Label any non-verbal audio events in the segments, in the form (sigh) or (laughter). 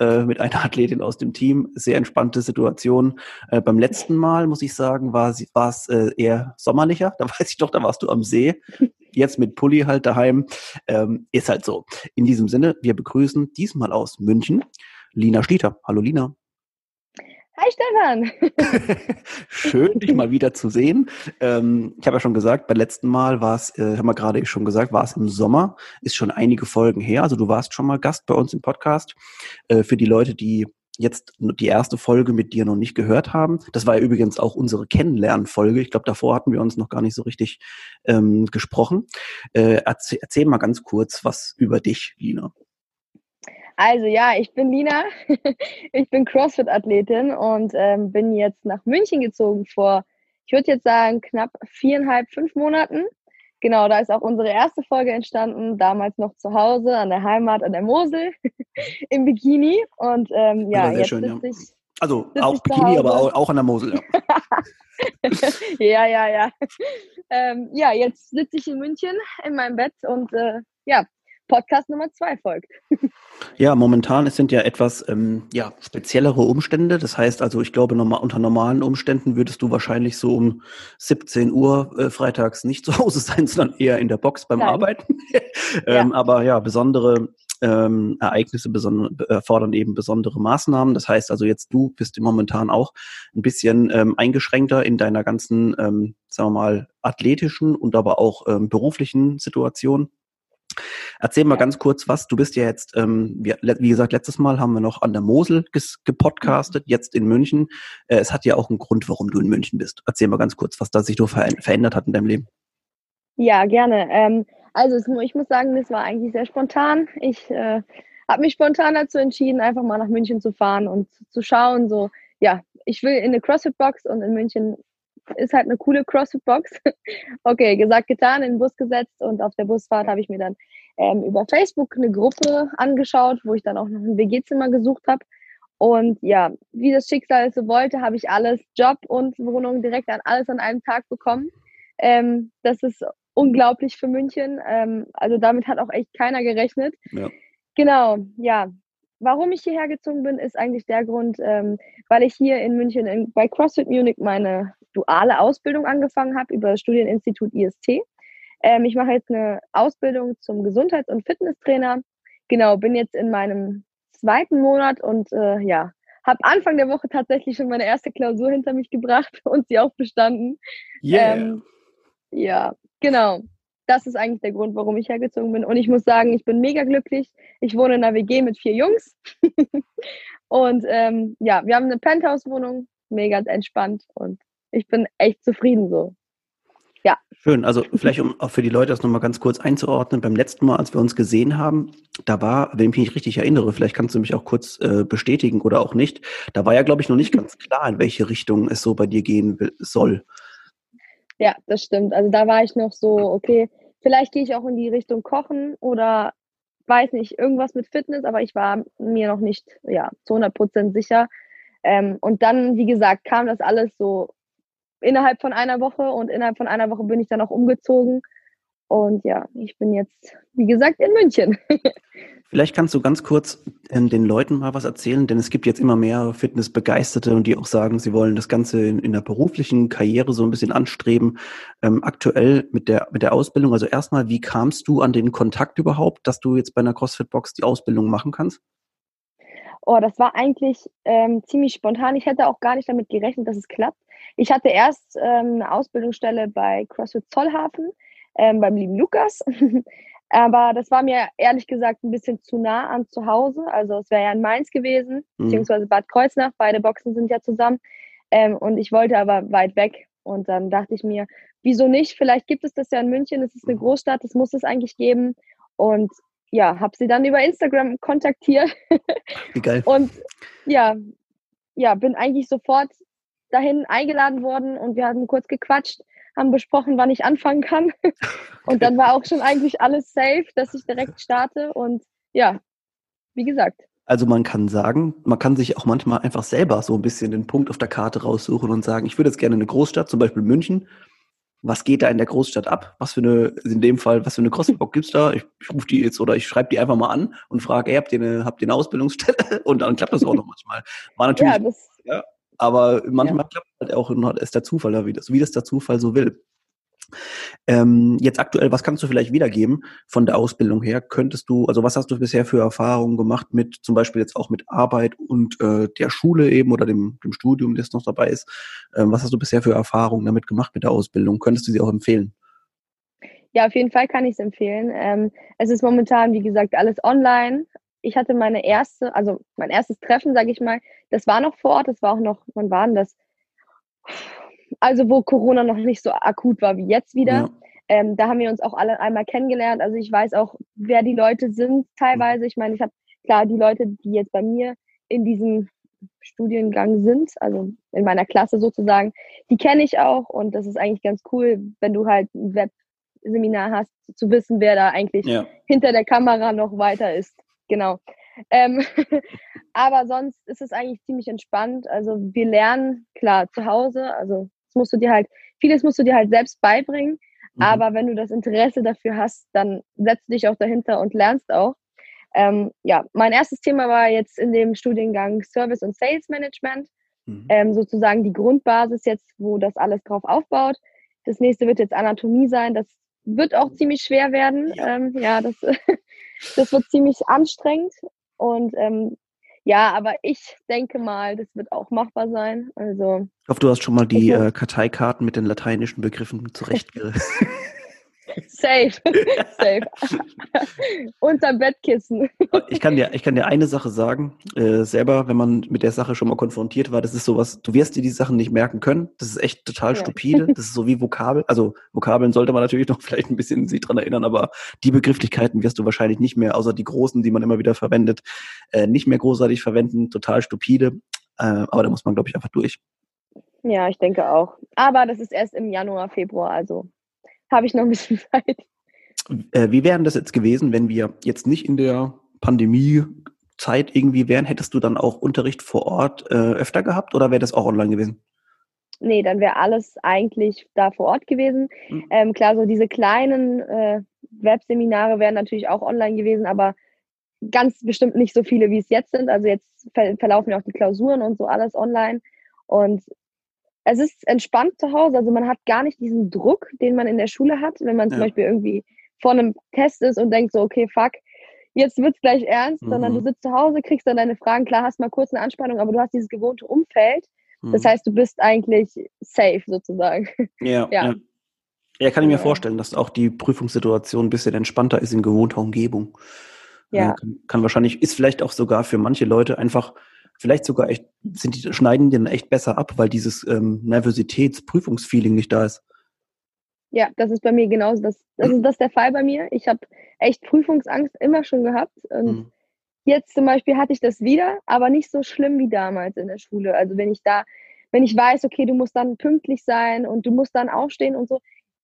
äh, mit einer Athletin aus dem Team. Sehr entspannte Situation. Äh, beim letzten Mal, muss ich sagen, war es äh, eher sommerlicher. (laughs) Da weiß ich doch, da warst du am See. Jetzt mit Pulli halt daheim. Ähm, ist halt so. In diesem Sinne, wir begrüßen diesmal aus München Lina Schlieter. Hallo Lina. Hi Stefan. (laughs) Schön, dich mal wieder zu sehen. Ähm, ich habe ja schon gesagt, beim letzten Mal war es, äh, haben wir gerade schon gesagt, war es im Sommer, ist schon einige Folgen her. Also du warst schon mal Gast bei uns im Podcast. Äh, für die Leute, die jetzt die erste Folge mit dir noch nicht gehört haben. Das war ja übrigens auch unsere Kennenlernfolge. Ich glaube, davor hatten wir uns noch gar nicht so richtig ähm, gesprochen. Äh, erzähl, erzähl mal ganz kurz was über dich, Lina. Also ja, ich bin Lina, (laughs) ich bin CrossFit-Athletin und ähm, bin jetzt nach München gezogen vor, ich würde jetzt sagen, knapp viereinhalb, fünf Monaten. Genau, da ist auch unsere erste Folge entstanden, damals noch zu Hause, an der Heimat, an der Mosel, (laughs) im Bikini. Und ähm, ja, ja jetzt schön, ja. ich. Also auch Bikini, aber auch, auch, an der Mosel, ja. (laughs) ja, ja, ja. Ähm, ja, jetzt sitze ich in München in meinem Bett und äh, ja, Podcast Nummer zwei folgt. (laughs) Ja, momentan es sind ja etwas ähm, ja, speziellere Umstände. Das heißt also, ich glaube, normal, unter normalen Umständen würdest du wahrscheinlich so um 17 Uhr äh, freitags nicht zu Hause sein, (laughs) sondern eher in der Box beim Nein. Arbeiten. (laughs) ähm, ja. Aber ja, besondere ähm, Ereignisse erfordern eben besondere Maßnahmen. Das heißt also jetzt du bist momentan auch ein bisschen ähm, eingeschränkter in deiner ganzen, ähm, sagen wir mal, athletischen und aber auch ähm, beruflichen Situation. Erzähl mal ja. ganz kurz was. Du bist ja jetzt, ähm, wie, gesagt, letztes Mal haben wir noch an der Mosel gepodcastet, mhm. jetzt in München. Äh, es hat ja auch einen Grund, warum du in München bist. Erzähl mal ganz kurz, was da sich so ver verändert hat in deinem Leben. Ja, gerne. Ähm, also ich muss sagen, das war eigentlich sehr spontan. Ich äh, habe mich spontan dazu entschieden, einfach mal nach München zu fahren und zu schauen, so, ja, ich will in eine CrossFit-Box und in München ist halt eine coole CrossFit-Box. (laughs) okay, gesagt, getan, in den Bus gesetzt und auf der Busfahrt habe ich mir dann ähm, über Facebook eine Gruppe angeschaut, wo ich dann auch noch ein WG-Zimmer gesucht habe. Und ja, wie das Schicksal es so wollte, habe ich alles, Job und Wohnung direkt an alles an einem Tag bekommen. Ähm, das ist unglaublich für München. Ähm, also damit hat auch echt keiner gerechnet. Ja. Genau, ja. Warum ich hierher gezogen bin, ist eigentlich der Grund, ähm, weil ich hier in München in, bei CrossFit Munich meine duale Ausbildung angefangen habe über das Studieninstitut IST. Ähm, ich mache jetzt eine Ausbildung zum Gesundheits- und Fitnesstrainer. Genau, bin jetzt in meinem zweiten Monat und äh, ja, habe Anfang der Woche tatsächlich schon meine erste Klausur hinter mich gebracht (laughs) und sie auch bestanden. Yeah. Ähm, ja, genau. Das ist eigentlich der Grund, warum ich hergezogen bin. Und ich muss sagen, ich bin mega glücklich. Ich wohne in einer WG mit vier Jungs. (laughs) und ähm, ja, wir haben eine Penthouse-Wohnung, mega entspannt und ich bin echt zufrieden so. Ja. Schön. Also vielleicht, um auch für die Leute das nochmal ganz kurz einzuordnen, beim letzten Mal, als wir uns gesehen haben, da war, wenn ich mich richtig erinnere, vielleicht kannst du mich auch kurz äh, bestätigen oder auch nicht, da war ja, glaube ich, noch nicht ganz klar, in welche Richtung es so bei dir gehen will, soll. Ja, das stimmt. Also da war ich noch so, okay, vielleicht gehe ich auch in die Richtung Kochen oder weiß nicht, irgendwas mit Fitness, aber ich war mir noch nicht ja, zu 100 Prozent sicher. Ähm, und dann, wie gesagt, kam das alles so innerhalb von einer Woche und innerhalb von einer Woche bin ich dann auch umgezogen. Und ja, ich bin jetzt, wie gesagt, in München. (laughs) Vielleicht kannst du ganz kurz ähm, den Leuten mal was erzählen, denn es gibt jetzt immer mehr Fitnessbegeisterte und die auch sagen, sie wollen das Ganze in, in der beruflichen Karriere so ein bisschen anstreben. Ähm, aktuell mit der, mit der Ausbildung, also erstmal, wie kamst du an den Kontakt überhaupt, dass du jetzt bei einer CrossFit-Box die Ausbildung machen kannst? Oh, das war eigentlich ähm, ziemlich spontan. Ich hätte auch gar nicht damit gerechnet, dass es klappt. Ich hatte erst ähm, eine Ausbildungsstelle bei CrossFit Zollhafen ähm, beim lieben Lukas. (laughs) Aber das war mir ehrlich gesagt ein bisschen zu nah an zu Hause. Also es wäre ja in Mainz gewesen, mhm. beziehungsweise Bad Kreuznach. Beide Boxen sind ja zusammen. Ähm, und ich wollte aber weit weg. Und dann dachte ich mir, wieso nicht? Vielleicht gibt es das ja in München. Es ist eine Großstadt, das muss es eigentlich geben. Und ja, habe sie dann über Instagram kontaktiert. Wie geil. (laughs) Und ja, ja, bin eigentlich sofort dahin eingeladen worden und wir hatten kurz gequatscht, haben besprochen, wann ich anfangen kann. (laughs) Und dann war auch schon eigentlich alles safe, dass ich direkt starte. Und ja, wie gesagt. Also man kann sagen, man kann sich auch manchmal einfach selber so ein bisschen den Punkt auf der Karte raussuchen und sagen, ich würde jetzt gerne eine Großstadt, zum Beispiel München. Was geht da in der Großstadt ab? Was für eine, in dem Fall, was für eine Crossbox gibt's da? Ich, ich rufe die jetzt oder ich schreibe die einfach mal an und frage, hey, habt ihr eine, habt ihr eine Ausbildungsstelle? (laughs) Und dann klappt das auch noch manchmal. War natürlich, ja, das, ja aber manchmal ja. klappt halt auch, ist der Zufall da wieder, wie das der Zufall so will. Ähm, jetzt aktuell, was kannst du vielleicht wiedergeben von der Ausbildung her? Könntest du, also was hast du bisher für Erfahrungen gemacht mit zum Beispiel jetzt auch mit Arbeit und äh, der Schule eben oder dem, dem Studium, das noch dabei ist? Ähm, was hast du bisher für Erfahrungen damit gemacht mit der Ausbildung? Könntest du sie auch empfehlen? Ja, auf jeden Fall kann ich es empfehlen. Ähm, es ist momentan, wie gesagt, alles online ich hatte meine erste, also mein erstes Treffen, sage ich mal, das war noch vor Ort, das war auch noch, wann war denn das? Also wo Corona noch nicht so akut war wie jetzt wieder. Ja. Ähm, da haben wir uns auch alle einmal kennengelernt. Also ich weiß auch, wer die Leute sind teilweise. Ich meine, ich habe klar die Leute, die jetzt bei mir in diesem Studiengang sind, also in meiner Klasse sozusagen, die kenne ich auch und das ist eigentlich ganz cool, wenn du halt ein Webseminar hast, zu wissen, wer da eigentlich ja. hinter der Kamera noch weiter ist genau. Ähm, (laughs) aber sonst ist es eigentlich ziemlich entspannt. Also wir lernen, klar, zu Hause, also musst du dir halt, vieles musst du dir halt selbst beibringen. Mhm. Aber wenn du das Interesse dafür hast, dann setzt du dich auch dahinter und lernst auch. Ähm, ja, mein erstes Thema war jetzt in dem Studiengang Service und Sales Management. Mhm. Ähm, sozusagen die Grundbasis jetzt, wo das alles drauf aufbaut. Das nächste wird jetzt Anatomie sein. Das wird auch ziemlich schwer werden. Ja, ähm, ja das (laughs) das wird ziemlich anstrengend. Und ähm, ja, aber ich denke mal, das wird auch machbar sein. Also, ich hoffe, du hast schon mal die äh, Karteikarten mit den lateinischen Begriffen (laughs) zurechtgerissen. (laughs) Safe. (laughs) Safe. Unterm Bettkissen. ich, kann dir, ich kann dir eine Sache sagen, äh, selber, wenn man mit der Sache schon mal konfrontiert war, das ist sowas, du wirst dir die Sachen nicht merken können. Das ist echt total ja. stupide. Das ist so wie Vokabel. Also Vokabeln sollte man natürlich noch (laughs) vielleicht ein bisschen sich dran erinnern, aber die Begrifflichkeiten wirst du wahrscheinlich nicht mehr, außer die großen, die man immer wieder verwendet, äh, nicht mehr großartig verwenden. Total stupide. Äh, aber da muss man, glaube ich, einfach durch. Ja, ich denke auch. Aber das ist erst im Januar, Februar, also habe ich noch ein bisschen (laughs) Zeit. Äh, wie wären das jetzt gewesen, wenn wir jetzt nicht in der Pandemiezeit irgendwie wären? Hättest du dann auch Unterricht vor Ort äh, öfter gehabt oder wäre das auch online gewesen? Nee, dann wäre alles eigentlich da vor Ort gewesen. Mhm. Ähm, klar, so diese kleinen äh, Webseminare wären natürlich auch online gewesen, aber ganz bestimmt nicht so viele, wie es jetzt sind. Also jetzt ver verlaufen ja auch die Klausuren und so alles online. Und es ist entspannt zu Hause. Also man hat gar nicht diesen Druck, den man in der Schule hat, wenn man zum ja. Beispiel irgendwie vor einem Test ist und denkt so, okay, fuck, jetzt wird's gleich ernst, mhm. sondern du sitzt zu Hause, kriegst dann deine Fragen, klar, hast mal kurz eine Anspannung, aber du hast dieses gewohnte Umfeld. Mhm. Das heißt, du bist eigentlich safe sozusagen. (laughs) Ja, ja. ja. ja kann ich mir vorstellen, dass auch die Prüfungssituation ein bisschen entspannter ist in gewohnter Umgebung. Ja. Kann, kann wahrscheinlich, ist vielleicht auch sogar für manche Leute einfach vielleicht sogar echt, sind die, schneiden die dann echt besser ab, weil dieses ähm, Nervositätsprüfungsfeeling nicht da ist. Ja, das ist bei mir genauso. Das, das ist das der Fall bei mir. Ich habe echt Prüfungsangst immer schon gehabt. Und mhm. jetzt zum Beispiel hatte ich das wieder, aber nicht so schlimm wie damals in der Schule. Also wenn ich da, wenn ich weiß, okay, du musst dann pünktlich sein und du musst dann aufstehen und so.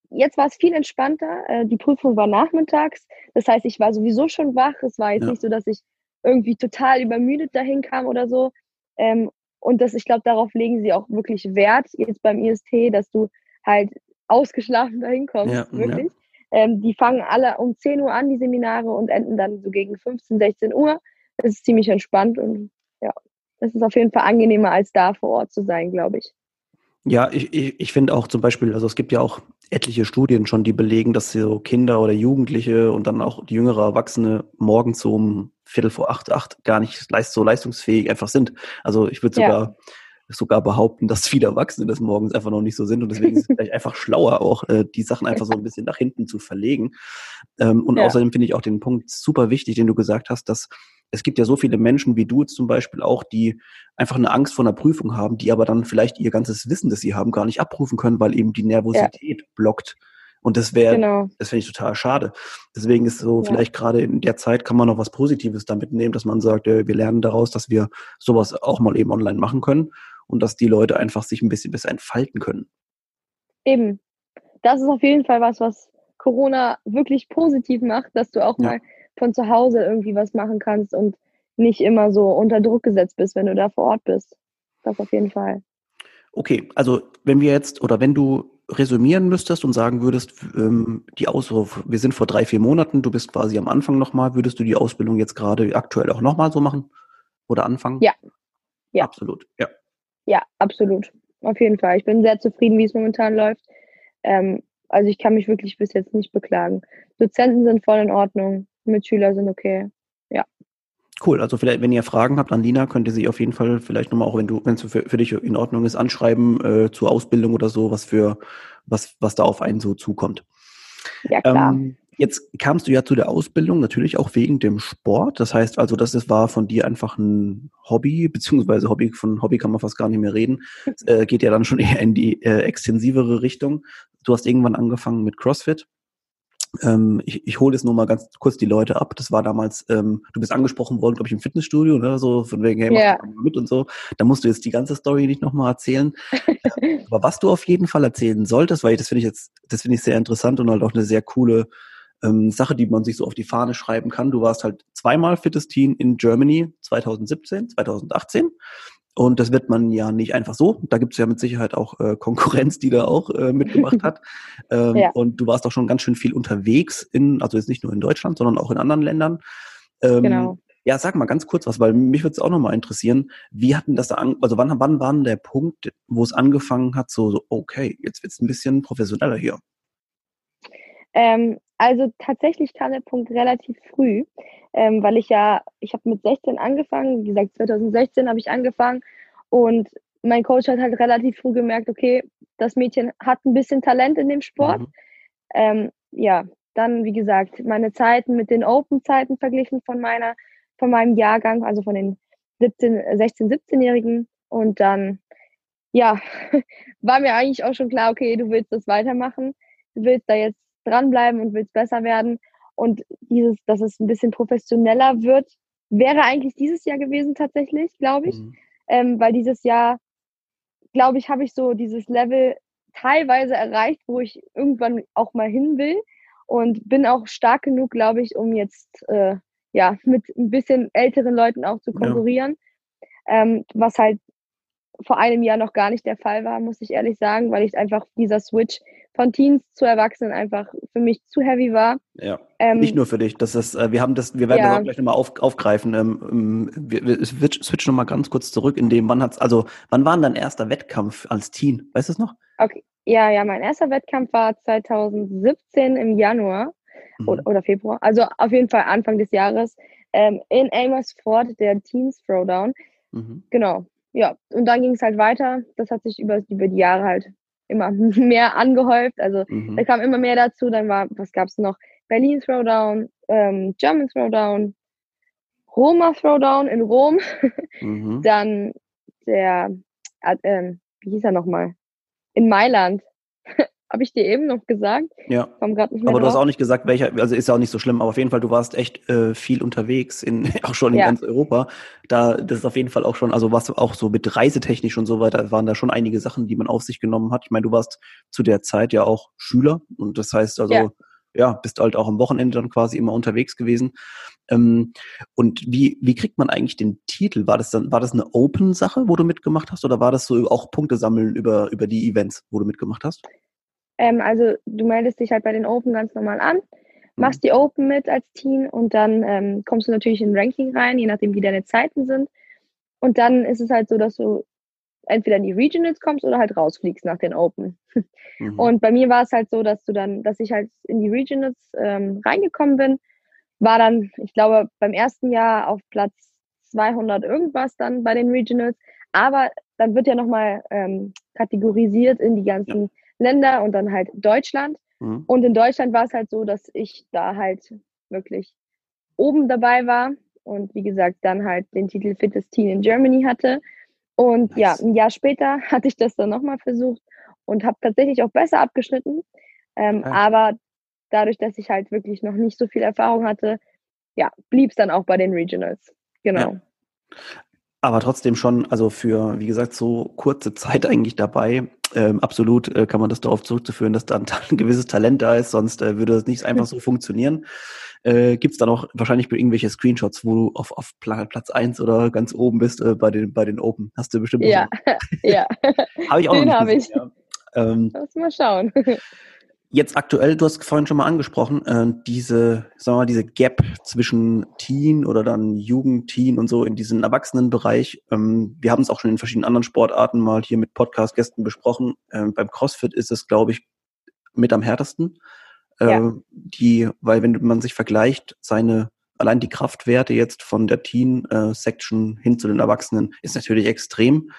Jetzt war es viel entspannter. Äh, die Prüfung war nachmittags. Das heißt, ich war sowieso schon wach. Es war jetzt ja. nicht so, dass ich irgendwie total übermüdet dahin kam oder so. Ähm, und das, ich glaube, darauf legen sie auch wirklich Wert jetzt beim IST, dass du halt ausgeschlafen dahin kommst, ja, wirklich. Ja. Ähm, die fangen alle um 10 Uhr an, die Seminare, und enden dann so gegen 15, 16 Uhr. Das ist ziemlich entspannt und ja, das ist auf jeden Fall angenehmer, als da vor Ort zu sein, glaube ich. Ja, ich, ich, ich finde auch zum Beispiel, also es gibt ja auch etliche Studien schon, die belegen, dass so Kinder oder Jugendliche und dann auch die jüngere Erwachsene morgens so um Viertel vor acht, acht gar nicht so leistungsfähig einfach sind. Also ich würde sogar, ja. sogar behaupten, dass viele Erwachsene des Morgens einfach noch nicht so sind und deswegen ist es vielleicht einfach schlauer auch, äh, die Sachen einfach so ein bisschen nach hinten zu verlegen. Ähm, und ja. außerdem finde ich auch den Punkt super wichtig, den du gesagt hast, dass es gibt ja so viele Menschen wie du zum Beispiel auch, die einfach eine Angst vor einer Prüfung haben, die aber dann vielleicht ihr ganzes Wissen, das sie haben, gar nicht abrufen können, weil eben die Nervosität ja. blockt. Und das wäre, genau. das finde ich total schade. Deswegen ist so, ja. vielleicht gerade in der Zeit kann man noch was Positives damit nehmen, dass man sagt, äh, wir lernen daraus, dass wir sowas auch mal eben online machen können und dass die Leute einfach sich ein bisschen besser entfalten können. Eben. Das ist auf jeden Fall was, was Corona wirklich positiv macht, dass du auch ja. mal von zu Hause irgendwie was machen kannst und nicht immer so unter Druck gesetzt bist, wenn du da vor Ort bist. Das auf jeden Fall. Okay, also wenn wir jetzt oder wenn du resümieren müsstest und sagen würdest, ähm, die Aus wir sind vor drei, vier Monaten, du bist quasi am Anfang nochmal, würdest du die Ausbildung jetzt gerade aktuell auch nochmal so machen oder anfangen? Ja. Ja. Absolut, ja. Ja, absolut. Auf jeden Fall. Ich bin sehr zufrieden, wie es momentan läuft. Ähm, also ich kann mich wirklich bis jetzt nicht beklagen. Dozenten sind voll in Ordnung, Mitschüler sind okay. Cool. Also vielleicht, wenn ihr Fragen habt an Lina, könnt ihr sie auf jeden Fall vielleicht nochmal, auch wenn du, wenn es für, für dich in Ordnung ist, anschreiben äh, zur Ausbildung oder so, was für, was, was da auf einen so zukommt. Ja, klar. Ähm, jetzt kamst du ja zu der Ausbildung natürlich auch wegen dem Sport. Das heißt also, das ist, war von dir einfach ein Hobby, beziehungsweise Hobby, von Hobby kann man fast gar nicht mehr reden. (laughs) äh, geht ja dann schon eher in die äh, extensivere Richtung. Du hast irgendwann angefangen mit CrossFit. Ähm, ich ich hole jetzt nur mal ganz kurz die Leute ab. Das war damals, ähm, du bist angesprochen worden, glaube ich, im Fitnessstudio, ne? so von wegen, hey, mach yeah. mit und so. Da musst du jetzt die ganze Story nicht nochmal erzählen. (laughs) Aber was du auf jeden Fall erzählen solltest, weil ich, das finde ich jetzt, das finde ich sehr interessant und halt auch eine sehr coole ähm, Sache, die man sich so auf die Fahne schreiben kann. Du warst halt zweimal Fittest Teen in Germany 2017, 2018. Und das wird man ja nicht einfach so. Da gibt es ja mit Sicherheit auch äh, Konkurrenz, die da auch äh, mitgemacht (laughs) hat. Ähm, ja. Und du warst auch schon ganz schön viel unterwegs in, also jetzt nicht nur in Deutschland, sondern auch in anderen Ländern. Ähm, genau. Ja, sag mal ganz kurz was, weil mich würde es auch nochmal interessieren. Wie hatten das da an, also wann, wann war denn der Punkt, wo es angefangen hat, so, so okay, jetzt wird es ein bisschen professioneller hier? Ähm, also tatsächlich kam der Punkt relativ früh, ähm, weil ich ja, ich habe mit 16 angefangen, wie gesagt, 2016 habe ich angefangen und mein Coach hat halt relativ früh gemerkt, okay, das Mädchen hat ein bisschen Talent in dem Sport. Mhm. Ähm, ja, dann, wie gesagt, meine Zeiten mit den Open-Zeiten verglichen von meiner, von meinem Jahrgang, also von den 17, 16, 17-Jährigen. Und dann, ja, (laughs) war mir eigentlich auch schon klar, okay, du willst das weitermachen. Du willst da jetzt dranbleiben und willst besser werden. Und dieses, dass es ein bisschen professioneller wird, wäre eigentlich dieses Jahr gewesen tatsächlich, glaube ich. Mhm. Ähm, weil dieses Jahr, glaube ich, habe ich so dieses Level teilweise erreicht, wo ich irgendwann auch mal hin will. Und bin auch stark genug, glaube ich, um jetzt äh, ja mit ein bisschen älteren Leuten auch zu konkurrieren. Ja. Ähm, was halt vor einem Jahr noch gar nicht der Fall war, muss ich ehrlich sagen, weil ich einfach dieser Switch von Teens zu Erwachsenen einfach für mich zu heavy war. Ja. Ähm, nicht nur für dich. Das ist, äh, wir haben das, wir werden ja. das auch gleich nochmal auf, aufgreifen. Ähm, ähm wir, wir switchen nochmal ganz kurz zurück, in dem, wann hat's, also wann war denn dein erster Wettkampf als Teen? Weißt du es noch? Okay. Ja, ja, mein erster Wettkampf war 2017 im Januar mhm. oder, oder, Februar. Also auf jeden Fall Anfang des Jahres ähm, in Amersfoort, der Teens Throwdown. Mhm. Genau. Ja, und dann ging es halt weiter. Das hat sich über, über die Jahre halt immer (laughs) mehr angehäuft. Also mhm. da kam immer mehr dazu. Dann war, was gab es noch? Berlin Throwdown, ähm, German Throwdown, Roma Throwdown in Rom. Mhm. (laughs) Dann der, äh, wie hieß er nochmal? In Mailand. Habe ich dir eben noch gesagt? Ja. Komm nicht mehr aber drauf. du hast auch nicht gesagt, welcher, also ist ja auch nicht so schlimm, aber auf jeden Fall, du warst echt äh, viel unterwegs, in, (laughs) auch schon in ja. ganz Europa. Da, das ist auf jeden Fall auch schon, also was auch so mit Reisetechnisch und so weiter, waren da schon einige Sachen, die man auf sich genommen hat. Ich meine, du warst zu der Zeit ja auch Schüler und das heißt also, ja, ja bist halt auch am Wochenende dann quasi immer unterwegs gewesen. Ähm, und wie, wie kriegt man eigentlich den Titel? War das dann, war das eine Open-Sache, wo du mitgemacht hast, oder war das so auch Punkte sammeln über, über die Events, wo du mitgemacht hast? Ähm, also du meldest dich halt bei den Open ganz normal an, machst mhm. die Open mit als Team und dann ähm, kommst du natürlich in Ranking rein, je nachdem wie deine Zeiten sind. Und dann ist es halt so, dass du entweder in die Regionals kommst oder halt rausfliegst nach den Open. Mhm. Und bei mir war es halt so, dass du dann, dass ich halt in die Regionals ähm, reingekommen bin, war dann, ich glaube, beim ersten Jahr auf Platz 200 irgendwas dann bei den Regionals, aber dann wird ja nochmal ähm, kategorisiert in die ganzen ja. Länder und dann halt Deutschland. Mhm. Und in Deutschland war es halt so, dass ich da halt wirklich oben dabei war und wie gesagt dann halt den Titel Fittest Teen in Germany hatte. Und nice. ja, ein Jahr später (laughs) hatte ich das dann nochmal versucht und habe tatsächlich auch besser abgeschnitten. Ähm, ja. Aber dadurch, dass ich halt wirklich noch nicht so viel Erfahrung hatte, ja, blieb es dann auch bei den Regionals. Genau. Ja. Aber trotzdem schon, also für, wie gesagt, so kurze Zeit eigentlich dabei. Ähm, absolut äh, kann man das darauf zurückzuführen, dass da ein, (laughs) ein gewisses Talent da ist, sonst äh, würde es nicht einfach so (laughs) funktionieren. Äh, Gibt es dann auch wahrscheinlich irgendwelche Screenshots, wo du auf, auf Platz eins oder ganz oben bist äh, bei, den, bei den Open? Hast du bestimmt. Ja, (laughs) ja. habe ich auch Den habe ich. Ja. Ähm, Lass mal schauen. Jetzt aktuell, du hast vorhin schon mal angesprochen, äh, diese, sagen wir mal, diese Gap zwischen Teen oder dann Jugend, Teen und so in diesem Erwachsenenbereich. Ähm, wir haben es auch schon in verschiedenen anderen Sportarten mal hier mit Podcast-Gästen besprochen. Ähm, beim CrossFit ist es, glaube ich, mit am härtesten. Äh, ja. Die, weil wenn man sich vergleicht, seine allein die Kraftwerte jetzt von der Teen-Section hin zu den Erwachsenen ist natürlich extrem.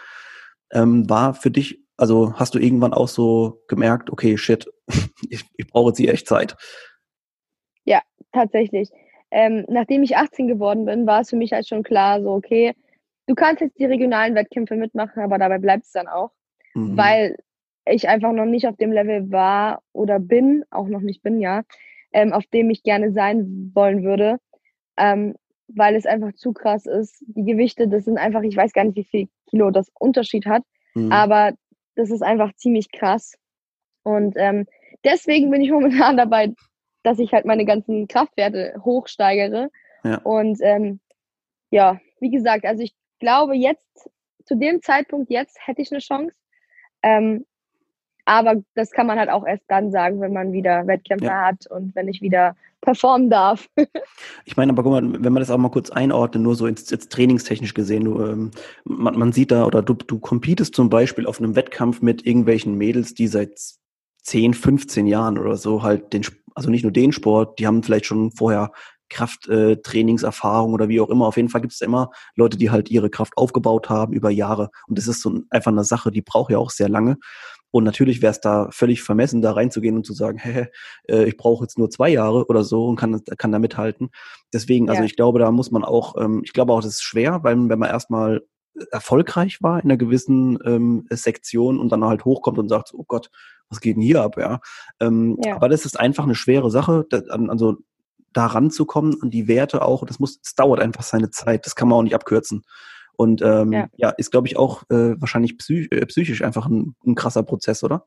Ähm, war für dich also hast du irgendwann auch so gemerkt, okay, shit, (laughs) ich, ich brauche jetzt hier echt Zeit? Ja, tatsächlich. Ähm, nachdem ich 18 geworden bin, war es für mich halt schon klar, so, okay, du kannst jetzt die regionalen Wettkämpfe mitmachen, aber dabei bleibt es dann auch, mhm. weil ich einfach noch nicht auf dem Level war oder bin, auch noch nicht bin, ja, ähm, auf dem ich gerne sein wollen würde, ähm, weil es einfach zu krass ist. Die Gewichte, das sind einfach, ich weiß gar nicht, wie viel Kilo das Unterschied hat, mhm. aber das ist einfach ziemlich krass. Und ähm, deswegen bin ich momentan (laughs) dabei, dass ich halt meine ganzen Kraftwerte hochsteigere. Ja. Und ähm, ja, wie gesagt, also ich glaube jetzt, zu dem Zeitpunkt jetzt hätte ich eine Chance. Ähm, aber das kann man halt auch erst dann sagen, wenn man wieder Wettkämpfe ja. hat und wenn ich wieder performen darf. (laughs) ich meine, aber guck mal, wenn man das auch mal kurz einordnet, nur so jetzt, jetzt trainingstechnisch gesehen, du, ähm, man, man sieht da, oder du, du competest zum Beispiel auf einem Wettkampf mit irgendwelchen Mädels, die seit 10, 15 Jahren oder so halt den, also nicht nur den Sport, die haben vielleicht schon vorher Krafttrainingserfahrung äh, oder wie auch immer. Auf jeden Fall gibt es immer Leute, die halt ihre Kraft aufgebaut haben über Jahre. Und das ist so einfach eine Sache, die braucht ja auch sehr lange. Und natürlich wäre es da völlig vermessen, da reinzugehen und zu sagen, hä, äh, ich brauche jetzt nur zwei Jahre oder so und kann, kann da mithalten. Deswegen, also ja. ich glaube, da muss man auch, ähm, ich glaube auch, das ist schwer, weil wenn man erstmal erfolgreich war in einer gewissen ähm, Sektion und dann halt hochkommt und sagt, oh Gott, was geht denn hier ab, ja. Ähm, ja. Aber das ist einfach eine schwere Sache, da, also da ranzukommen und die Werte auch, das muss, es dauert einfach seine Zeit, das kann man auch nicht abkürzen. Und ähm, ja. ja ist, glaube ich, auch äh, wahrscheinlich psych äh, psychisch einfach ein, ein krasser Prozess, oder?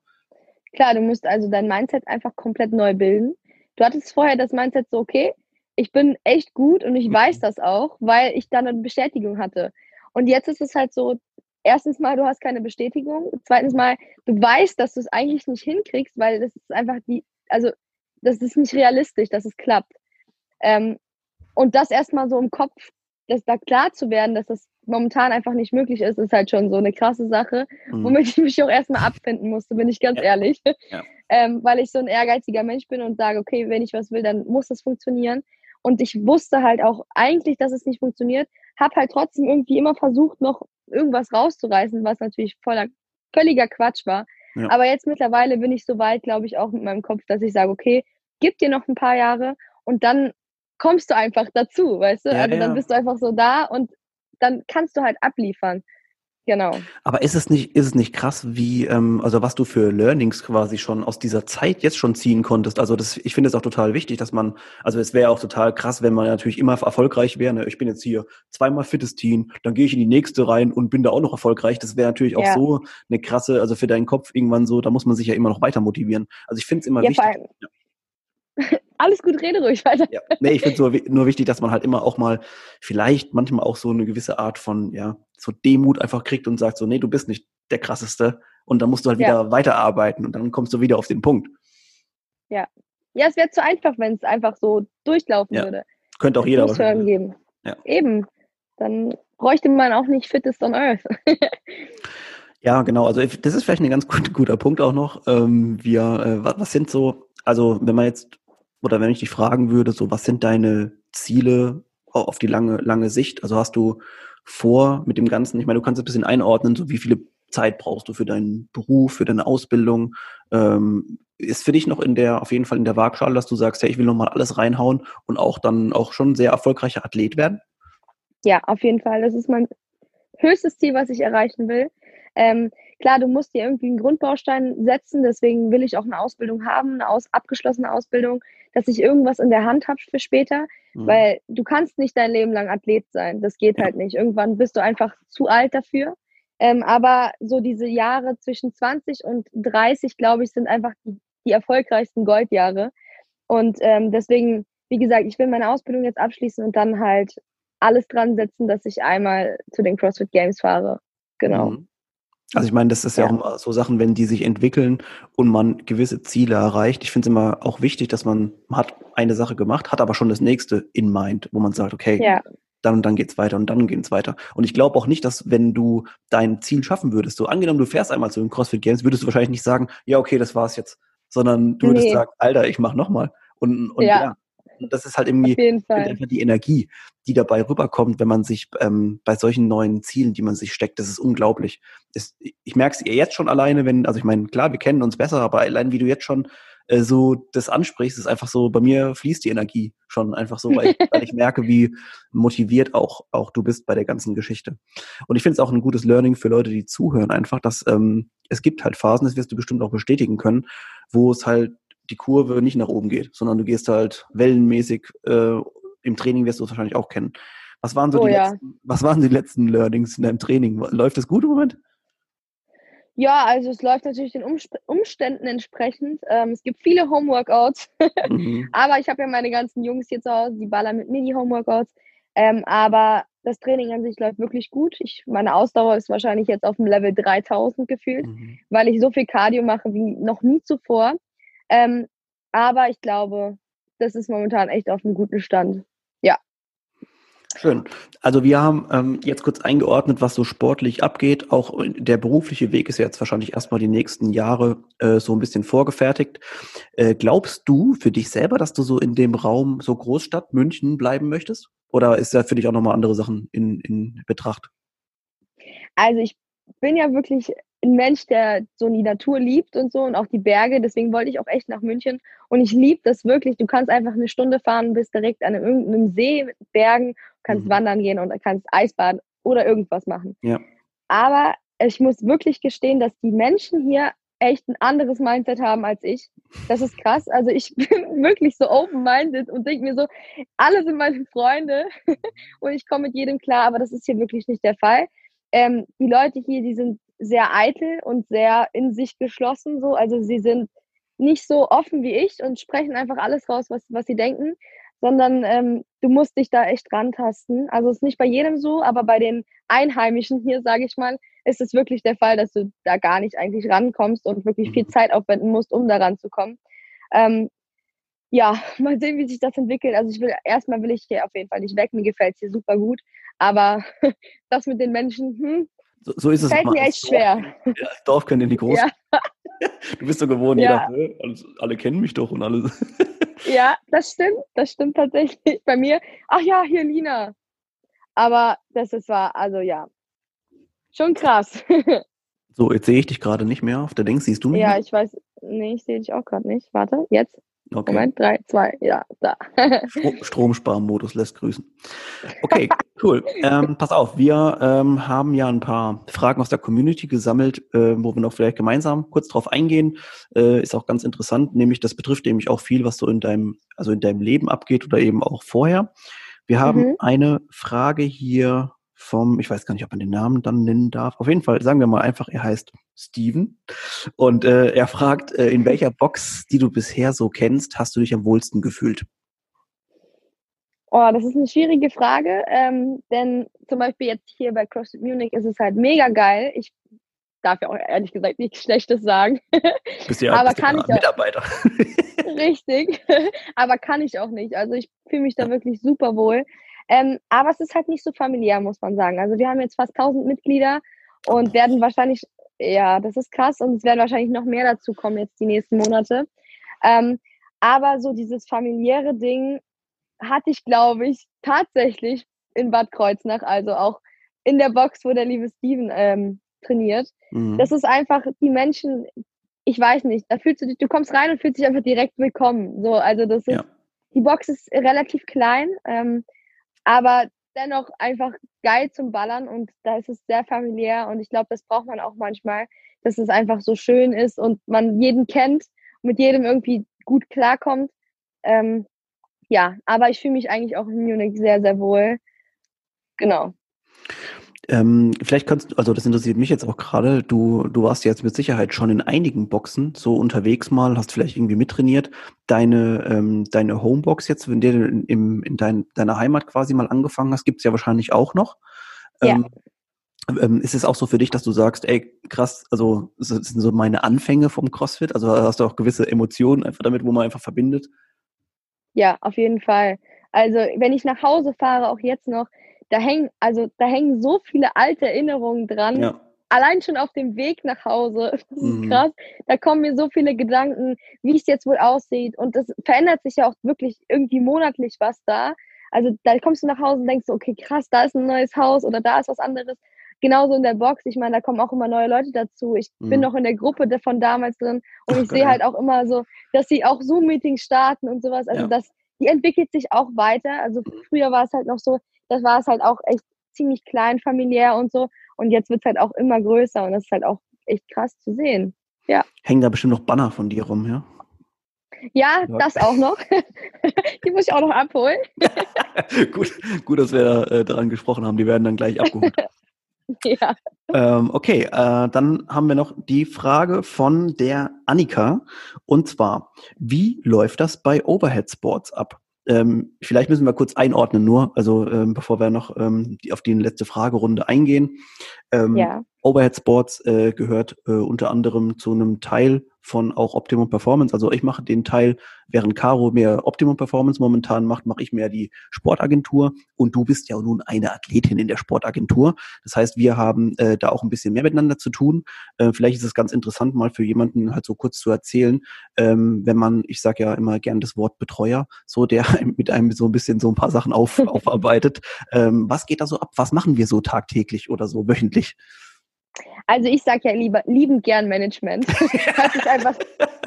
Klar, du musst also dein Mindset einfach komplett neu bilden. Du hattest vorher das Mindset so, okay, ich bin echt gut und ich mhm. weiß das auch, weil ich dann eine Bestätigung hatte. Und jetzt ist es halt so, erstens mal, du hast keine Bestätigung. Zweitens mal, du weißt, dass du es eigentlich nicht hinkriegst, weil das ist einfach die, also das ist nicht realistisch, dass es klappt. Ähm, und das erstmal so im Kopf, dass da klar zu werden, dass das momentan einfach nicht möglich ist, ist halt schon so eine krasse Sache, mhm. womit ich mich auch erstmal abfinden musste, bin ich ganz ja. ehrlich. Ja. Ähm, weil ich so ein ehrgeiziger Mensch bin und sage, okay, wenn ich was will, dann muss das funktionieren. Und ich wusste halt auch eigentlich, dass es nicht funktioniert, habe halt trotzdem irgendwie immer versucht, noch irgendwas rauszureißen, was natürlich voller, völliger Quatsch war. Ja. Aber jetzt mittlerweile bin ich so weit, glaube ich, auch mit meinem Kopf, dass ich sage, okay, gib dir noch ein paar Jahre und dann kommst du einfach dazu, weißt du? Ja, also dann bist du einfach so da und dann kannst du halt abliefern. Genau. Aber ist es nicht, ist es nicht krass, wie, ähm, also was du für Learnings quasi schon aus dieser Zeit jetzt schon ziehen konntest? Also das, ich finde es auch total wichtig, dass man, also es wäre auch total krass, wenn man natürlich immer erfolgreich wäre. Ne? Ich bin jetzt hier zweimal fittes Team, dann gehe ich in die nächste rein und bin da auch noch erfolgreich. Das wäre natürlich auch ja. so eine krasse, also für deinen Kopf irgendwann so, da muss man sich ja immer noch weiter motivieren. Also ich finde es immer ja, wichtig. Ja. (laughs) Alles gut, rede ruhig weiter. Ja, nee, ich finde nur, nur wichtig, dass man halt immer auch mal vielleicht manchmal auch so eine gewisse Art von, ja, so Demut einfach kriegt und sagt so, nee, du bist nicht der krasseste und dann musst du halt ja. wieder weiterarbeiten und dann kommst du wieder auf den Punkt. Ja. Ja, es wäre zu einfach, wenn es einfach so durchlaufen ja. würde. Könnte auch es jeder. Hören geben. Ja. Eben. Dann bräuchte man auch nicht Fittest on Earth. (laughs) ja, genau. Also das ist vielleicht ein ganz gut, guter Punkt auch noch. Ähm, wir, äh, was sind so, also wenn man jetzt oder wenn ich dich fragen würde, so was sind deine Ziele auf die lange, lange Sicht? Also hast du vor mit dem Ganzen, ich meine, du kannst ein bisschen einordnen, so wie viele Zeit brauchst du für deinen Beruf, für deine Ausbildung? Ähm, ist für dich noch in der, auf jeden Fall in der Waagschale, dass du sagst, hey, ich will nochmal alles reinhauen und auch dann auch schon sehr erfolgreicher Athlet werden? Ja, auf jeden Fall. Das ist mein höchstes Ziel, was ich erreichen will. Ähm, klar, du musst dir irgendwie einen Grundbaustein setzen, deswegen will ich auch eine Ausbildung haben, eine aus, abgeschlossene Ausbildung, dass ich irgendwas in der Hand habe für später, mhm. weil du kannst nicht dein Leben lang Athlet sein, das geht halt nicht. Irgendwann bist du einfach zu alt dafür. Ähm, aber so diese Jahre zwischen 20 und 30, glaube ich, sind einfach die, die erfolgreichsten Goldjahre. Und ähm, deswegen, wie gesagt, ich will meine Ausbildung jetzt abschließen und dann halt alles dran setzen, dass ich einmal zu den CrossFit Games fahre. Genau. Mhm. Also ich meine, das ist ja, ja, auch immer so Sachen, wenn die sich entwickeln und man gewisse Ziele erreicht. Ich finde es immer auch wichtig, dass man, man hat eine Sache gemacht, hat aber schon das nächste in mind, wo man sagt, okay, ja. dann und dann geht's weiter und dann geht's weiter. Und ich glaube auch nicht, dass wenn du dein Ziel schaffen würdest, so angenommen, du fährst einmal zu den CrossFit Games, würdest du wahrscheinlich nicht sagen, ja, okay, das war's jetzt, sondern du würdest nee. sagen, Alter, ich mach nochmal. Und, und ja. ja. Das ist halt irgendwie einfach die Energie, die dabei rüberkommt, wenn man sich ähm, bei solchen neuen Zielen, die man sich steckt, das ist unglaublich. Ist, ich merke es jetzt schon alleine, wenn, also ich meine, klar, wir kennen uns besser, aber allein wie du jetzt schon äh, so das ansprichst, ist einfach so, bei mir fließt die Energie schon einfach so, weil ich, weil ich merke, wie motiviert auch, auch du bist bei der ganzen Geschichte. Und ich finde es auch ein gutes Learning für Leute, die zuhören, einfach, dass ähm, es gibt halt Phasen, das wirst du bestimmt auch bestätigen können, wo es halt die Kurve nicht nach oben geht, sondern du gehst halt wellenmäßig, äh, im Training wirst du es wahrscheinlich auch kennen. Was waren so oh, die ja. letzten, was waren die letzten Learnings in deinem Training? Läuft es gut im Moment? Ja, also es läuft natürlich den Umständen entsprechend. Ähm, es gibt viele Homeworkouts, (laughs) mhm. aber ich habe ja meine ganzen Jungs hier zu Hause, die ballern mit mir die Homeworkouts. Ähm, aber das Training an sich läuft wirklich gut. Ich, meine Ausdauer ist wahrscheinlich jetzt auf dem Level 3000 gefühlt, mhm. weil ich so viel Cardio mache wie noch nie zuvor. Ähm, aber ich glaube, das ist momentan echt auf einem guten Stand. Ja. Schön. Also wir haben ähm, jetzt kurz eingeordnet, was so sportlich abgeht. Auch der berufliche Weg ist jetzt wahrscheinlich erstmal die nächsten Jahre äh, so ein bisschen vorgefertigt. Äh, glaubst du für dich selber, dass du so in dem Raum so Großstadt München bleiben möchtest? Oder ist da für dich auch nochmal andere Sachen in, in Betracht? Also ich bin ja wirklich ein Mensch, der so die Natur liebt und so und auch die Berge. Deswegen wollte ich auch echt nach München. Und ich liebe das wirklich. Du kannst einfach eine Stunde fahren, bist direkt an irgendeinem See mit Bergen, kannst mhm. wandern gehen und kannst Eisbaden oder irgendwas machen. Ja. Aber ich muss wirklich gestehen, dass die Menschen hier echt ein anderes Mindset haben als ich. Das ist krass. Also ich (laughs) bin wirklich so open-minded und denke mir so, alle sind meine Freunde (laughs) und ich komme mit jedem klar, aber das ist hier wirklich nicht der Fall. Ähm, die Leute hier, die sind sehr eitel und sehr in sich geschlossen so. Also sie sind nicht so offen wie ich und sprechen einfach alles raus, was, was sie denken, sondern ähm, du musst dich da echt rantasten. Also es ist nicht bei jedem so, aber bei den Einheimischen hier, sage ich mal, ist es wirklich der Fall, dass du da gar nicht eigentlich rankommst und wirklich viel mhm. Zeit aufwenden musst, um da ranzukommen. Ähm, ja, (laughs) mal sehen, wie sich das entwickelt. Also ich will, erstmal will ich hier auf jeden Fall nicht weg. Mir gefällt es hier super gut. Aber (laughs) das mit den Menschen, hm, so, so ist es. Fällt mir echt schwer. Ja, Dorf können in die groß. Ja. (laughs) Du bist so gewohnt, ja. jeder, alle, alle kennen mich doch und alle. (laughs) Ja, das stimmt. Das stimmt tatsächlich. Bei mir, ach ja, hier Lina. Aber das ist war, also ja, schon krass. (laughs) So, jetzt sehe ich dich gerade nicht mehr auf der Dings. Siehst du mich? Ja, mehr? ich weiß. Nee, ich sehe dich auch gerade nicht. Warte, jetzt. Okay. Moment, drei, zwei, ja, da. (laughs) Stromsparmodus lässt grüßen. Okay, cool. Ähm, pass auf, wir ähm, haben ja ein paar Fragen aus der Community gesammelt, äh, wo wir noch vielleicht gemeinsam kurz drauf eingehen. Äh, ist auch ganz interessant, nämlich das betrifft nämlich auch viel, was so in deinem, also in deinem Leben abgeht oder eben auch vorher. Wir haben mhm. eine Frage hier vom, ich weiß gar nicht, ob man den Namen dann nennen darf. Auf jeden Fall sagen wir mal einfach, er heißt Steven. Und äh, er fragt, äh, in welcher Box, die du bisher so kennst, hast du dich am wohlsten gefühlt? Oh, das ist eine schwierige Frage, ähm, denn zum Beispiel jetzt hier bei CrossFit Munich ist es halt mega geil. Ich darf ja auch ehrlich gesagt nichts Schlechtes sagen. Bist ja, aber bist kann ja ich Mitarbeiter. Richtig, (laughs) aber kann ich auch nicht. Also ich fühle mich da wirklich super wohl. Ähm, aber es ist halt nicht so familiär, muss man sagen. Also wir haben jetzt fast 1000 Mitglieder und werden wahrscheinlich, ja, das ist krass und es werden wahrscheinlich noch mehr dazu kommen jetzt die nächsten Monate. Ähm, aber so dieses familiäre Ding hatte ich, glaube ich, tatsächlich in Bad Kreuznach, also auch in der Box, wo der liebe Steven ähm, trainiert. Mhm. Das ist einfach, die Menschen, ich weiß nicht, da fühlst du dich, du kommst rein und fühlst dich einfach direkt willkommen. So, also das ist, ja. die Box ist relativ klein. Ähm, aber dennoch einfach geil zum Ballern und da ist es sehr familiär und ich glaube, das braucht man auch manchmal, dass es einfach so schön ist und man jeden kennt, mit jedem irgendwie gut klarkommt. Ähm, ja, aber ich fühle mich eigentlich auch in Munich sehr, sehr wohl. Genau. Ähm, vielleicht kannst du, also das interessiert mich jetzt auch gerade, du, du warst jetzt mit Sicherheit schon in einigen Boxen so unterwegs mal, hast vielleicht irgendwie mittrainiert. Deine, ähm, deine Homebox jetzt, wenn du in, in dein, deiner Heimat quasi mal angefangen hast, gibt's ja wahrscheinlich auch noch. Ähm, ja. Ähm, ist es auch so für dich, dass du sagst, ey, krass, also das sind so meine Anfänge vom CrossFit? Also hast du auch gewisse Emotionen einfach damit, wo man einfach verbindet? Ja, auf jeden Fall. Also wenn ich nach Hause fahre, auch jetzt noch, da hängen, also da hängen so viele alte Erinnerungen dran. Ja. Allein schon auf dem Weg nach Hause. (laughs) Das ist mhm. krass. Da kommen mir so viele Gedanken, wie es jetzt wohl aussieht. Und das verändert sich ja auch wirklich irgendwie monatlich was da. Also da kommst du nach Hause und denkst so, okay, krass, da ist ein neues Haus oder da ist was anderes. Genauso in der Box. Ich meine, da kommen auch immer neue Leute dazu. Ich mhm. bin noch in der Gruppe von damals drin und Ach, ich sehe halt auch immer so, dass sie auch Zoom-Meetings starten und sowas. Also ja. das, die entwickelt sich auch weiter. Also früher war es halt noch so, das war es halt auch echt ziemlich klein, familiär und so. Und jetzt wird es halt auch immer größer und das ist halt auch echt krass zu sehen. Ja. Hängen da bestimmt noch Banner von dir rum, ja? Ja, ja. das auch noch. (laughs) die muss ich auch noch abholen. (laughs) gut, gut, dass wir äh, daran gesprochen haben. Die werden dann gleich abgeholt. (laughs) ja. Ähm, okay, äh, dann haben wir noch die Frage von der Annika. Und zwar, wie läuft das bei Overhead Sports ab? Ähm, vielleicht müssen wir kurz einordnen nur, also ähm, bevor wir noch ähm, die, auf die letzte Fragerunde eingehen. Ähm, ja. Overhead Sports äh, gehört äh, unter anderem zu einem Teil von auch Optimum Performance. Also ich mache den Teil, während Caro mehr Optimum Performance momentan macht, mache ich mehr die Sportagentur und du bist ja nun eine Athletin in der Sportagentur. Das heißt, wir haben äh, da auch ein bisschen mehr miteinander zu tun. Äh, vielleicht ist es ganz interessant, mal für jemanden halt so kurz zu erzählen, ähm, wenn man, ich sage ja immer gern das Wort Betreuer, so der (laughs) mit einem so ein bisschen so ein paar Sachen auf, (laughs) aufarbeitet. Ähm, was geht da so ab? Was machen wir so tagtäglich oder so wöchentlich? Also ich sage ja lieber liebend gern Management. (laughs) Das ist einfach.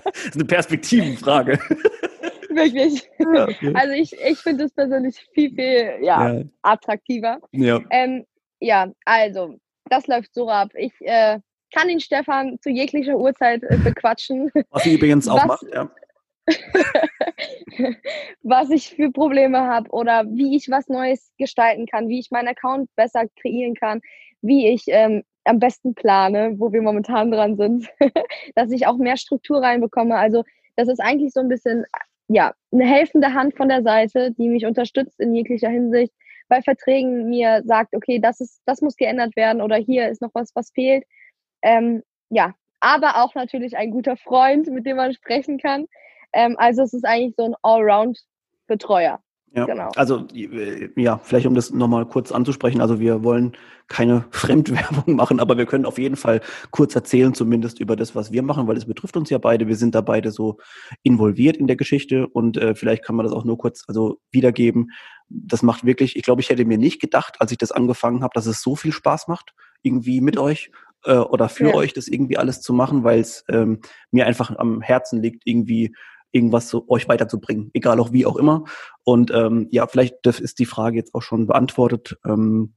das ist eine Perspektivenfrage. (laughs) Wirklich. Ja, okay. Also ich, ich finde es persönlich viel, viel ja, ja. attraktiver. Ja. Ähm, ja, also, das läuft so ab. Ich äh, kann den Stefan zu jeglicher Uhrzeit äh, bequatschen. Was sie übrigens auch was, macht, ja. (laughs) was ich für Probleme habe oder wie ich was Neues gestalten kann, wie ich meinen Account besser kreieren kann, wie ich ähm, am besten plane, wo wir momentan dran sind, (laughs) dass ich auch mehr Struktur reinbekomme. Also das ist eigentlich so ein bisschen, ja, eine helfende Hand von der Seite, die mich unterstützt in jeglicher Hinsicht, bei Verträgen mir sagt, okay, das ist, das muss geändert werden oder hier ist noch was, was fehlt. Ähm, ja, aber auch natürlich ein guter Freund, mit dem man sprechen kann. Ähm, also es ist eigentlich so ein Allround-Betreuer. Ja, genau. also äh, ja, vielleicht um das nochmal kurz anzusprechen, also wir wollen keine (laughs) Fremdwerbung machen, aber wir können auf jeden Fall kurz erzählen, zumindest über das, was wir machen, weil es betrifft uns ja beide. Wir sind da beide so involviert in der Geschichte und äh, vielleicht kann man das auch nur kurz also wiedergeben. Das macht wirklich, ich glaube, ich hätte mir nicht gedacht, als ich das angefangen habe, dass es so viel Spaß macht, irgendwie mit euch äh, oder für ja. euch das irgendwie alles zu machen, weil es ähm, mir einfach am Herzen liegt, irgendwie irgendwas zu euch weiterzubringen, egal auch wie auch immer. Und ähm, ja, vielleicht das ist die Frage jetzt auch schon beantwortet. Ähm,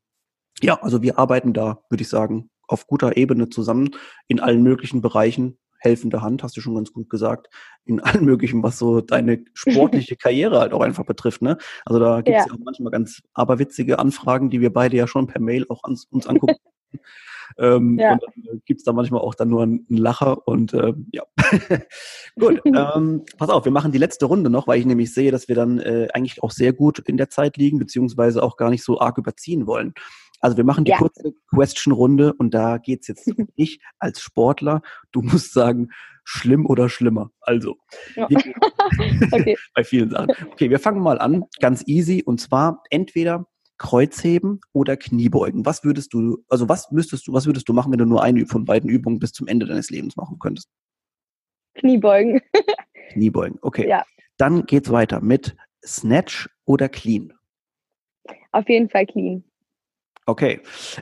ja, also wir arbeiten da, würde ich sagen, auf guter Ebene zusammen in allen möglichen Bereichen. Helfende Hand, hast du schon ganz gut gesagt, in allen (laughs) möglichen, was so deine sportliche (laughs) Karriere halt auch einfach betrifft. Ne? Also da gibt es ja. ja. auch manchmal ganz aberwitzige Anfragen, die wir beide ja schon per Mail auch ans, uns angucken. (laughs) Ähm, ja. Und dann äh, gibt's da manchmal auch dann nur einen Lacher und äh, ja. (laughs) gut, (laughs) ähm, pass auf, wir machen die letzte Runde noch, weil ich nämlich sehe, dass wir dann äh, eigentlich auch sehr gut in der Zeit liegen, beziehungsweise auch gar nicht so arg überziehen wollen. Also wir machen die ja. kurze Question-Runde und da geht's jetzt (laughs) um dich als Sportler. Du musst sagen, schlimm oder schlimmer. Also, ja. okay. bei vielen Sachen. Okay, wir fangen mal an, ganz easy. Und zwar entweder Kreuzheben oder Kniebeugen? Was würdest du, also was müsstest du, was würdest du machen, wenn du nur eine von beiden Übungen bis zum Ende deines Lebens machen könntest? Kniebeugen. (laughs) Kniebeugen, okay. Ja. Dann geht's weiter mit Snatch oder Clean? Auf jeden Fall Clean. Okay,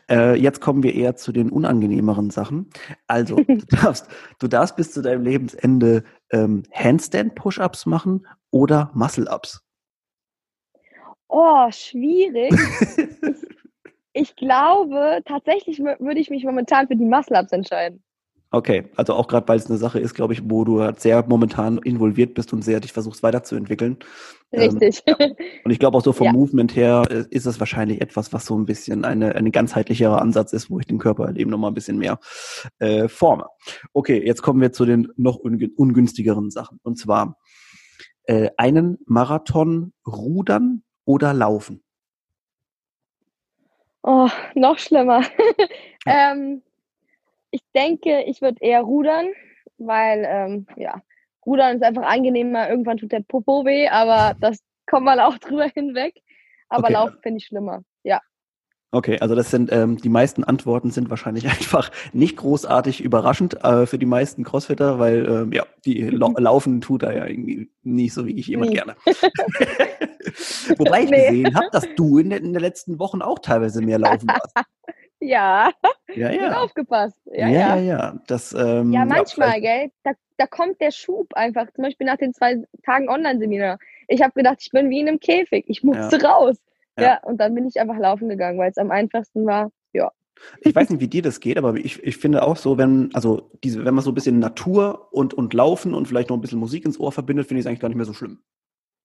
äh, jetzt kommen wir eher zu den unangenehmeren Sachen. Also, (laughs) du darfst, du darfst bis zu deinem Lebensende ähm, Handstand-Push-Ups machen oder Muscle-Ups. Oh, schwierig. ich, ich glaube, tatsächlich würde ich mich momentan für die Muscle-Ups entscheiden. Okay, also auch gerade, weil es eine Sache ist, glaube ich, wo du halt sehr momentan involviert bist und sehr dich versuchst weiterzuentwickeln. Ähm, Richtig. Ähm, ja. Und ich glaube auch so vom ja. Movement her äh, ist es wahrscheinlich etwas, was so ein bisschen eine, eine ganzheitlicherer Ansatz ist, wo ich den Körper halt eben nochmal ein bisschen mehr äh, forme. Okay, jetzt kommen wir zu den noch ungünstigeren Sachen. Und zwar äh, einen Marathon rudern oder laufen? Oh, noch schlimmer. (laughs) ähm, ich denke, ich würde eher rudern, weil, ähm, ja, rudern ist einfach angenehmer. Irgendwann tut der Popo weh, aber das kommt man auch (laughs) drüber hinweg. Aber okay. Laufen finde ich schlimmer, ja. Okay, also das sind ähm, die meisten Antworten sind wahrscheinlich (laughs) einfach nicht großartig überraschend äh, für die meisten Crossfitter, weil ähm, ja die lau (laughs) laufen tut da ja irgendwie nicht so wie ich jemand nee. gerne. (laughs) Wobei ich nee. gesehen habe, dass du in, in den letzten Wochen auch teilweise mehr laufen warst. Ja, ja, ja. aufgepasst. Ja, ja, ja. ja. Das, ähm, ja manchmal, ja, gell, da, da kommt der Schub einfach. Zum Beispiel nach den zwei Tagen Online-Seminar. Ich habe gedacht, ich bin wie in einem Käfig. Ich musste ja. raus. Ja. ja, und dann bin ich einfach laufen gegangen, weil es am einfachsten war. Ja. Ich weiß nicht, wie dir das geht, aber ich, ich finde auch so, wenn, also diese, wenn man so ein bisschen Natur und, und Laufen und vielleicht noch ein bisschen Musik ins Ohr verbindet, finde ich es eigentlich gar nicht mehr so schlimm.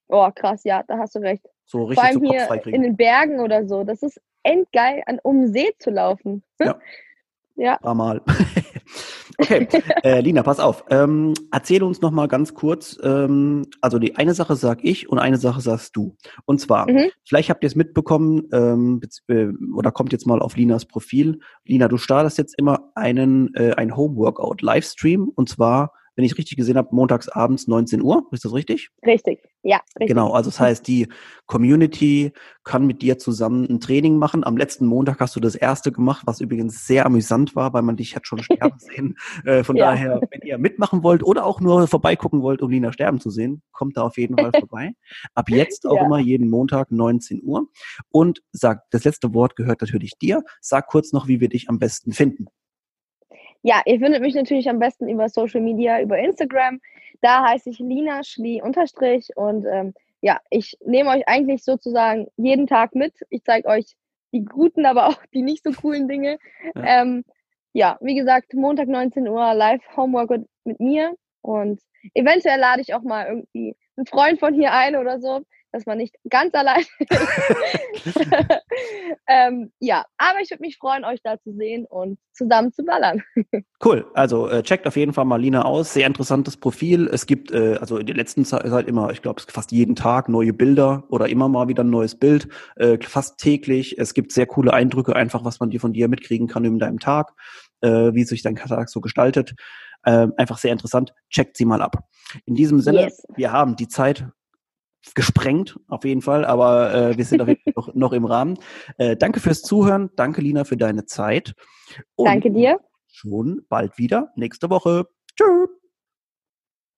Oh, krass, ja, da hast du recht. So richtig Vor allem hier in den Bergen oder so. Das ist endgeil, an, um See zu laufen. Ja. (laughs) ja. War mal. (laughs) okay, äh, Lina, pass auf. Ähm, erzähl uns noch mal ganz kurz. Ähm, also die eine Sache sag ich und eine Sache sagst du. Und zwar, mhm. vielleicht habt ihr es mitbekommen ähm, äh, oder kommt jetzt mal auf Linas Profil. Lina, du startest jetzt immer einen äh, ein Home Workout Livestream und zwar wenn ich richtig gesehen habe, montags abends 19 Uhr. Ist das richtig? Richtig, ja. Richtig. Genau, also das heißt, die Community kann mit dir zusammen ein Training machen. Am letzten Montag hast du das erste gemacht, was übrigens sehr amüsant war, weil man dich hat schon sterben (laughs) sehen. Äh, von ja. daher, wenn ihr mitmachen wollt oder auch nur vorbeigucken wollt, um Lina sterben zu sehen, kommt da auf jeden Fall (laughs) vorbei. Ab jetzt auch ja. immer jeden Montag 19 Uhr. Und sag, das letzte Wort gehört natürlich dir. Sag kurz noch, wie wir dich am besten finden. Ja, ihr findet mich natürlich am besten über Social Media, über Instagram. Da heiße ich Lina Schlie unterstrich und ähm, ja, ich nehme euch eigentlich sozusagen jeden Tag mit. Ich zeige euch die guten, aber auch die nicht so coolen Dinge. Ja. Ähm, ja, wie gesagt, Montag 19 Uhr live Homework mit mir und eventuell lade ich auch mal irgendwie einen Freund von hier ein oder so dass man nicht ganz allein (laughs) ist. ähm, ja, aber ich würde mich freuen, euch da zu sehen und zusammen zu ballern. (laughs) cool, also äh, checkt auf jeden Fall mal Lina aus. Sehr interessantes Profil. Es gibt äh, also in der letzten Zeit halt immer, ich glaube, fast jeden Tag neue Bilder oder immer mal wieder ein neues Bild, äh, fast täglich. Es gibt sehr coole Eindrücke, einfach was man dir von dir mitkriegen kann in deinem Tag, äh, wie sich dein Tag so gestaltet. Äh, einfach sehr interessant. Checkt sie mal ab. In diesem Sinne, yes. wir haben die Zeit gesprengt, auf jeden Fall, aber äh, wir sind auf jeden Fall (laughs) noch, noch im Rahmen. Äh, danke fürs Zuhören, danke Lina für deine Zeit. Und danke dir. Schon bald wieder, nächste Woche. Tschüss.